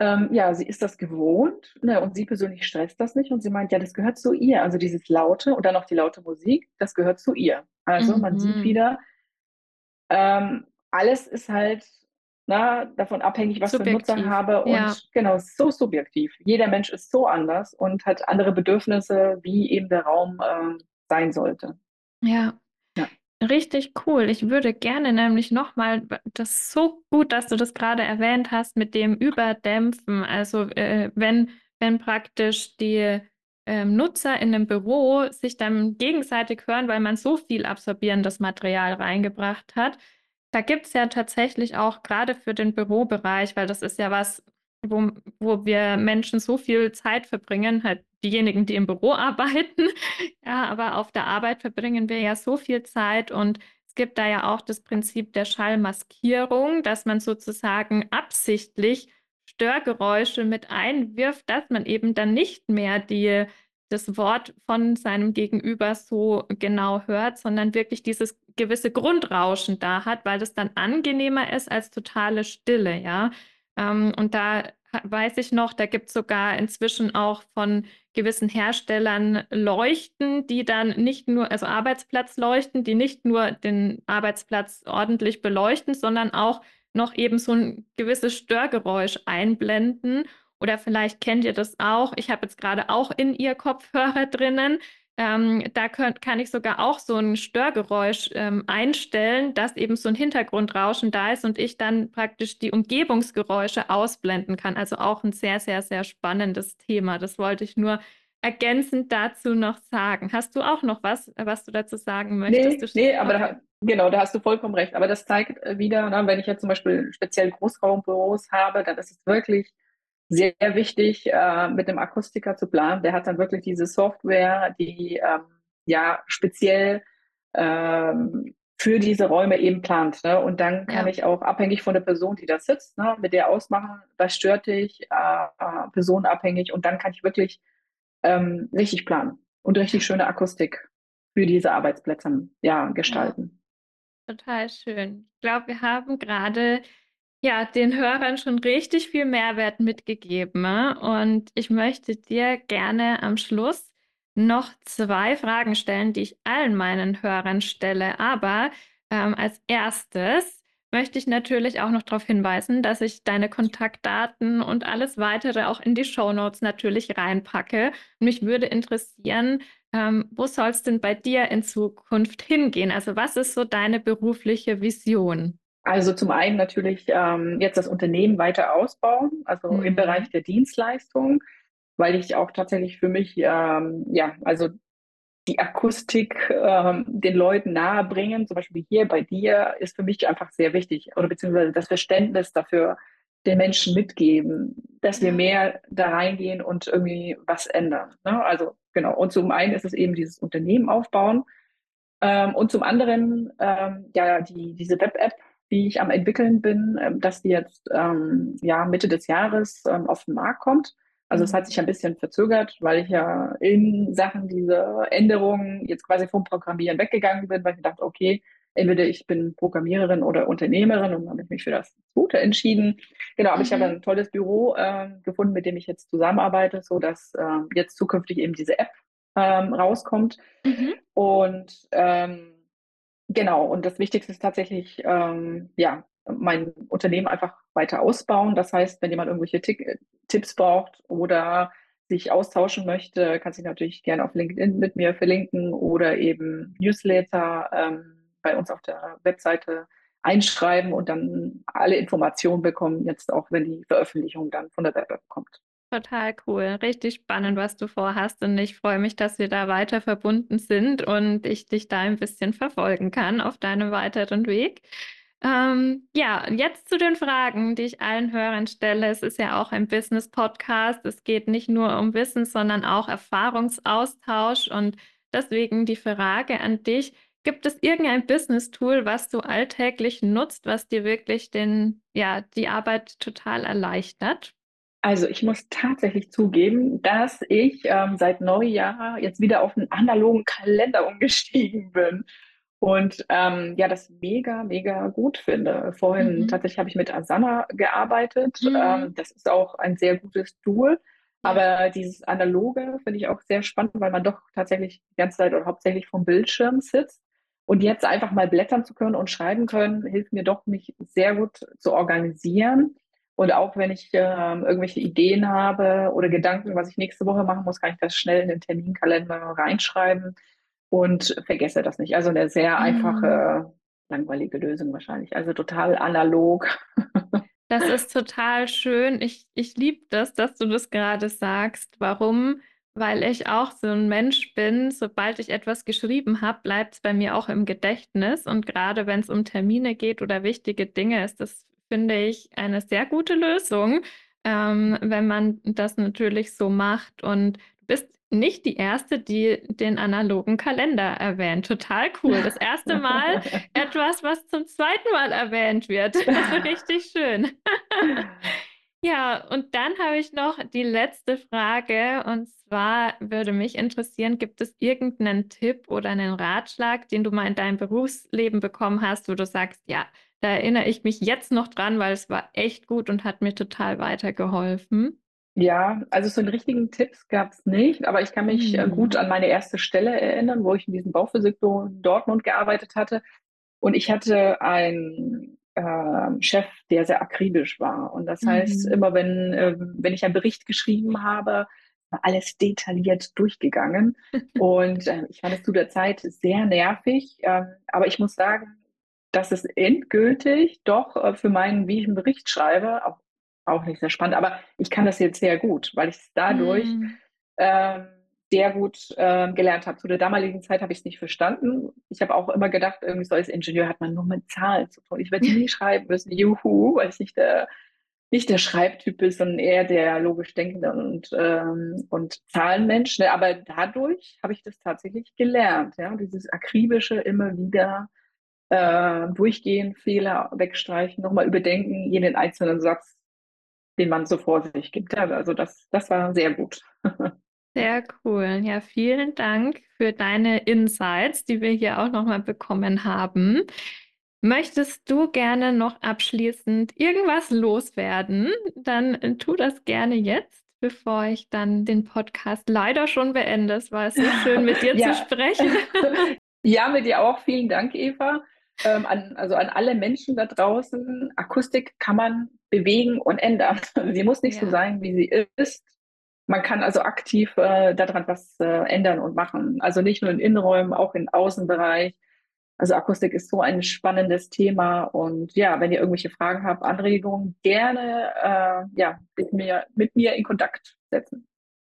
ähm, ja, sie ist das gewohnt ne, und sie persönlich stresst das nicht und sie meint, ja, das gehört zu ihr. Also dieses Laute und dann noch die laute Musik, das gehört zu ihr. Also mhm. man sieht mhm. wieder, ähm, alles ist halt na, davon abhängig, was subjektiv. für Nutzer habe und ja. genau, so subjektiv. Jeder Mensch ist so anders und hat andere Bedürfnisse, wie eben der Raum äh, sein sollte. Ja. Richtig cool. Ich würde gerne nämlich nochmal, das ist so gut, dass du das gerade erwähnt hast mit dem Überdämpfen. Also äh, wenn, wenn praktisch die ähm, Nutzer in einem Büro sich dann gegenseitig hören, weil man so viel absorbierendes Material reingebracht hat. Da gibt es ja tatsächlich auch gerade für den Bürobereich, weil das ist ja was, wo, wo wir Menschen so viel Zeit verbringen, halt diejenigen, die im Büro arbeiten. Ja, aber auf der Arbeit verbringen wir ja so viel Zeit und es gibt da ja auch das Prinzip der Schallmaskierung, dass man sozusagen absichtlich Störgeräusche mit einwirft, dass man eben dann nicht mehr die, das Wort von seinem Gegenüber so genau hört, sondern wirklich dieses gewisse Grundrauschen da hat, weil das dann angenehmer ist als totale Stille, ja. Ähm, und da weiß ich noch, da gibt es sogar inzwischen auch von gewissen Herstellern Leuchten, die dann nicht nur, also Arbeitsplatzleuchten, die nicht nur den Arbeitsplatz ordentlich beleuchten, sondern auch noch eben so ein gewisses Störgeräusch einblenden. Oder vielleicht kennt ihr das auch. Ich habe jetzt gerade auch in ihr Kopfhörer drinnen. Ähm, da könnt, kann ich sogar auch so ein Störgeräusch ähm, einstellen, dass eben so ein Hintergrundrauschen da ist und ich dann praktisch die Umgebungsgeräusche ausblenden kann. Also auch ein sehr, sehr, sehr spannendes Thema. Das wollte ich nur ergänzend dazu noch sagen. Hast du auch noch was, was du dazu sagen möchtest? Nee, nee aber da, genau, da hast du vollkommen recht. Aber das zeigt äh, wieder, na, wenn ich jetzt zum Beispiel speziell Großraumbüros habe, dann ist es wirklich sehr wichtig, äh, mit dem Akustiker zu planen. Der hat dann wirklich diese Software, die ähm, ja speziell ähm, für diese Räume eben plant. Ne? Und dann kann ja. ich auch abhängig von der Person, die da sitzt, ne, mit der ausmachen, was stört dich, äh, äh, personenabhängig. Und dann kann ich wirklich ähm, richtig planen und richtig schöne Akustik für diese Arbeitsplätze ja, gestalten. Total schön. Ich glaube, wir haben gerade ja, den Hörern schon richtig viel Mehrwert mitgegeben. Ne? Und ich möchte dir gerne am Schluss noch zwei Fragen stellen, die ich allen meinen Hörern stelle. Aber ähm, als erstes möchte ich natürlich auch noch darauf hinweisen, dass ich deine Kontaktdaten und alles weitere auch in die Show Notes natürlich reinpacke. Mich würde interessieren, ähm, wo soll es denn bei dir in Zukunft hingehen? Also was ist so deine berufliche Vision? Also zum einen natürlich ähm, jetzt das Unternehmen weiter ausbauen, also mhm. im Bereich der Dienstleistung, weil ich auch tatsächlich für mich, ähm, ja, also die Akustik ähm, den Leuten nahebringen, zum Beispiel hier bei dir, ist für mich einfach sehr wichtig. Oder beziehungsweise das Verständnis dafür den Menschen mitgeben, dass wir mehr da reingehen und irgendwie was ändern. Ne? Also genau. Und zum einen ist es eben dieses Unternehmen aufbauen. Ähm, und zum anderen, ähm, ja, die, diese Web-App, die ich am entwickeln bin, ähm, dass die jetzt ähm, ja Mitte des Jahres ähm, auf den Markt kommt. Also es hat sich ein bisschen verzögert, weil ich ja in Sachen dieser Änderungen jetzt quasi vom Programmieren weggegangen bin, weil ich dachte, okay, entweder ich bin Programmiererin oder Unternehmerin und dann habe ich mich für das Gute entschieden. Genau, aber mhm. ich habe mhm. ein tolles Büro äh, gefunden, mit dem ich jetzt zusammenarbeite, so dass äh, jetzt zukünftig eben diese App ähm, rauskommt. Mhm. Und ähm, genau, und das Wichtigste ist tatsächlich, ähm, ja, mein Unternehmen einfach weiter ausbauen. Das heißt, wenn jemand irgendwelche Tick Tipps braucht oder sich austauschen möchte, kann sich natürlich gerne auf LinkedIn mit mir verlinken oder eben Newsletter ähm, bei uns auf der Webseite einschreiben und dann alle Informationen bekommen, jetzt auch wenn die Veröffentlichung dann von der Web kommt. Total cool, richtig spannend, was du vorhast und ich freue mich, dass wir da weiter verbunden sind und ich dich da ein bisschen verfolgen kann auf deinem weiteren Weg. Ähm, ja, jetzt zu den Fragen, die ich allen Hörern stelle. Es ist ja auch ein Business-Podcast. Es geht nicht nur um Wissen, sondern auch Erfahrungsaustausch. Und deswegen die Frage an dich. Gibt es irgendein Business-Tool, was du alltäglich nutzt, was dir wirklich den, ja, die Arbeit total erleichtert? Also ich muss tatsächlich zugeben, dass ich ähm, seit Neujahr jetzt wieder auf einen analogen Kalender umgestiegen bin und ähm, ja, das mega, mega gut finde. Vorhin mhm. tatsächlich habe ich mit Asana gearbeitet. Mhm. Ähm, das ist auch ein sehr gutes Tool. Aber dieses Analoge finde ich auch sehr spannend, weil man doch tatsächlich die ganze Zeit oder hauptsächlich vom Bildschirm sitzt. Und jetzt einfach mal blättern zu können und schreiben können, hilft mir doch, mich sehr gut zu organisieren. Und auch wenn ich ähm, irgendwelche Ideen habe oder Gedanken, was ich nächste Woche machen muss, kann ich das schnell in den Terminkalender reinschreiben und vergesse das nicht. Also eine sehr einfache, mhm. langweilige Lösung wahrscheinlich. Also total analog. Das ist total schön. Ich, ich liebe das, dass du das gerade sagst. Warum? Weil ich auch so ein Mensch bin, sobald ich etwas geschrieben habe, bleibt es bei mir auch im Gedächtnis. Und gerade wenn es um Termine geht oder wichtige Dinge, ist das, finde ich, eine sehr gute Lösung, ähm, wenn man das natürlich so macht. Und du bist nicht die erste, die den analogen Kalender erwähnt. Total cool. Das erste Mal etwas, was zum zweiten Mal erwähnt wird. Richtig schön. ja, und dann habe ich noch die letzte Frage. Und zwar würde mich interessieren, gibt es irgendeinen Tipp oder einen Ratschlag, den du mal in deinem Berufsleben bekommen hast, wo du sagst, ja, da erinnere ich mich jetzt noch dran, weil es war echt gut und hat mir total weitergeholfen. Ja, also so einen richtigen Tipps gab es nicht, aber ich kann mich äh, gut mhm. an meine erste Stelle erinnern, wo ich in diesem Bauphysik-Büro in Dortmund gearbeitet hatte. Und ich hatte einen äh, Chef, der sehr akribisch war. Und das heißt, mhm. immer wenn, äh, wenn ich einen Bericht geschrieben habe, war alles detailliert durchgegangen. Und äh, ich fand es zu der Zeit sehr nervig. Ähm, aber ich muss sagen, dass es endgültig doch äh, für meinen, wie ich einen Bericht schreibe, auch auch nicht sehr spannend. Aber ich kann das jetzt sehr gut, weil ich es dadurch mm. ähm, sehr gut ähm, gelernt habe. Zu der damaligen Zeit habe ich es nicht verstanden. Ich habe auch immer gedacht, irgendwie so als Ingenieur hat man nur mit Zahlen zu tun. Ich werde nie schreiben müssen, juhu, weil ich nicht der, nicht der Schreibtyp bin, sondern eher der logisch denkende und, ähm, und Zahlenmensch. Ne? Aber dadurch habe ich das tatsächlich gelernt. Ja? Dieses akribische immer wieder äh, durchgehen, Fehler wegstreichen, nochmal überdenken, jeden einzelnen Satz den man so vor sich gibt. Also das, das war sehr gut. Sehr cool. Ja, vielen Dank für deine Insights, die wir hier auch nochmal bekommen haben. Möchtest du gerne noch abschließend irgendwas loswerden? Dann tu das gerne jetzt, bevor ich dann den Podcast leider schon beende. Es war so schön, mit dir ja. zu sprechen. ja, mit dir auch. Vielen Dank, Eva. Ähm, an, also an alle Menschen da draußen, Akustik kann man bewegen und ändern. sie muss nicht ja. so sein, wie sie ist. Man kann also aktiv äh, daran was äh, ändern und machen. Also nicht nur in Innenräumen, auch im Außenbereich. Also Akustik ist so ein spannendes Thema und ja, wenn ihr irgendwelche Fragen habt, Anregungen, gerne äh, ja, mit mir, mit mir in Kontakt setzen.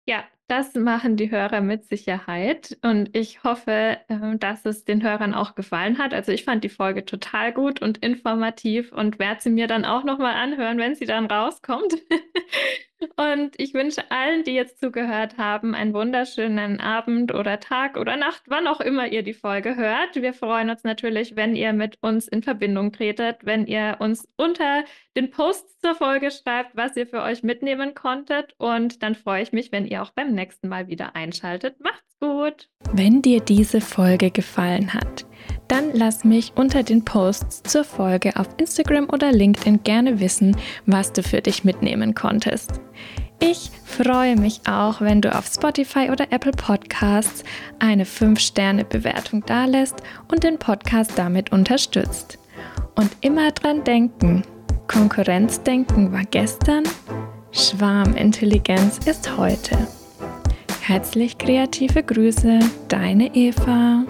Ja, das machen die Hörer mit Sicherheit und ich hoffe, ähm, dass es den Hörern auch gefallen hat. Also ich fand die Folge total gut und informativ und werde sie mir dann auch nochmal anhören, wenn sie dann rauskommt. Und ich wünsche allen, die jetzt zugehört haben, einen wunderschönen Abend oder Tag oder Nacht, wann auch immer ihr die Folge hört. Wir freuen uns natürlich, wenn ihr mit uns in Verbindung tretet, wenn ihr uns unter den Posts zur Folge schreibt, was ihr für euch mitnehmen konntet. Und dann freue ich mich, wenn ihr auch beim nächsten Mal wieder einschaltet. Macht's gut! Wenn dir diese Folge gefallen hat, dann lass mich unter den Posts zur Folge auf Instagram oder LinkedIn gerne wissen, was du für dich mitnehmen konntest. Ich freue mich auch, wenn du auf Spotify oder Apple Podcasts eine 5-Sterne-Bewertung dalässt und den Podcast damit unterstützt. Und immer dran denken, Konkurrenzdenken war gestern, Schwarmintelligenz ist heute. Herzlich kreative Grüße, deine Eva.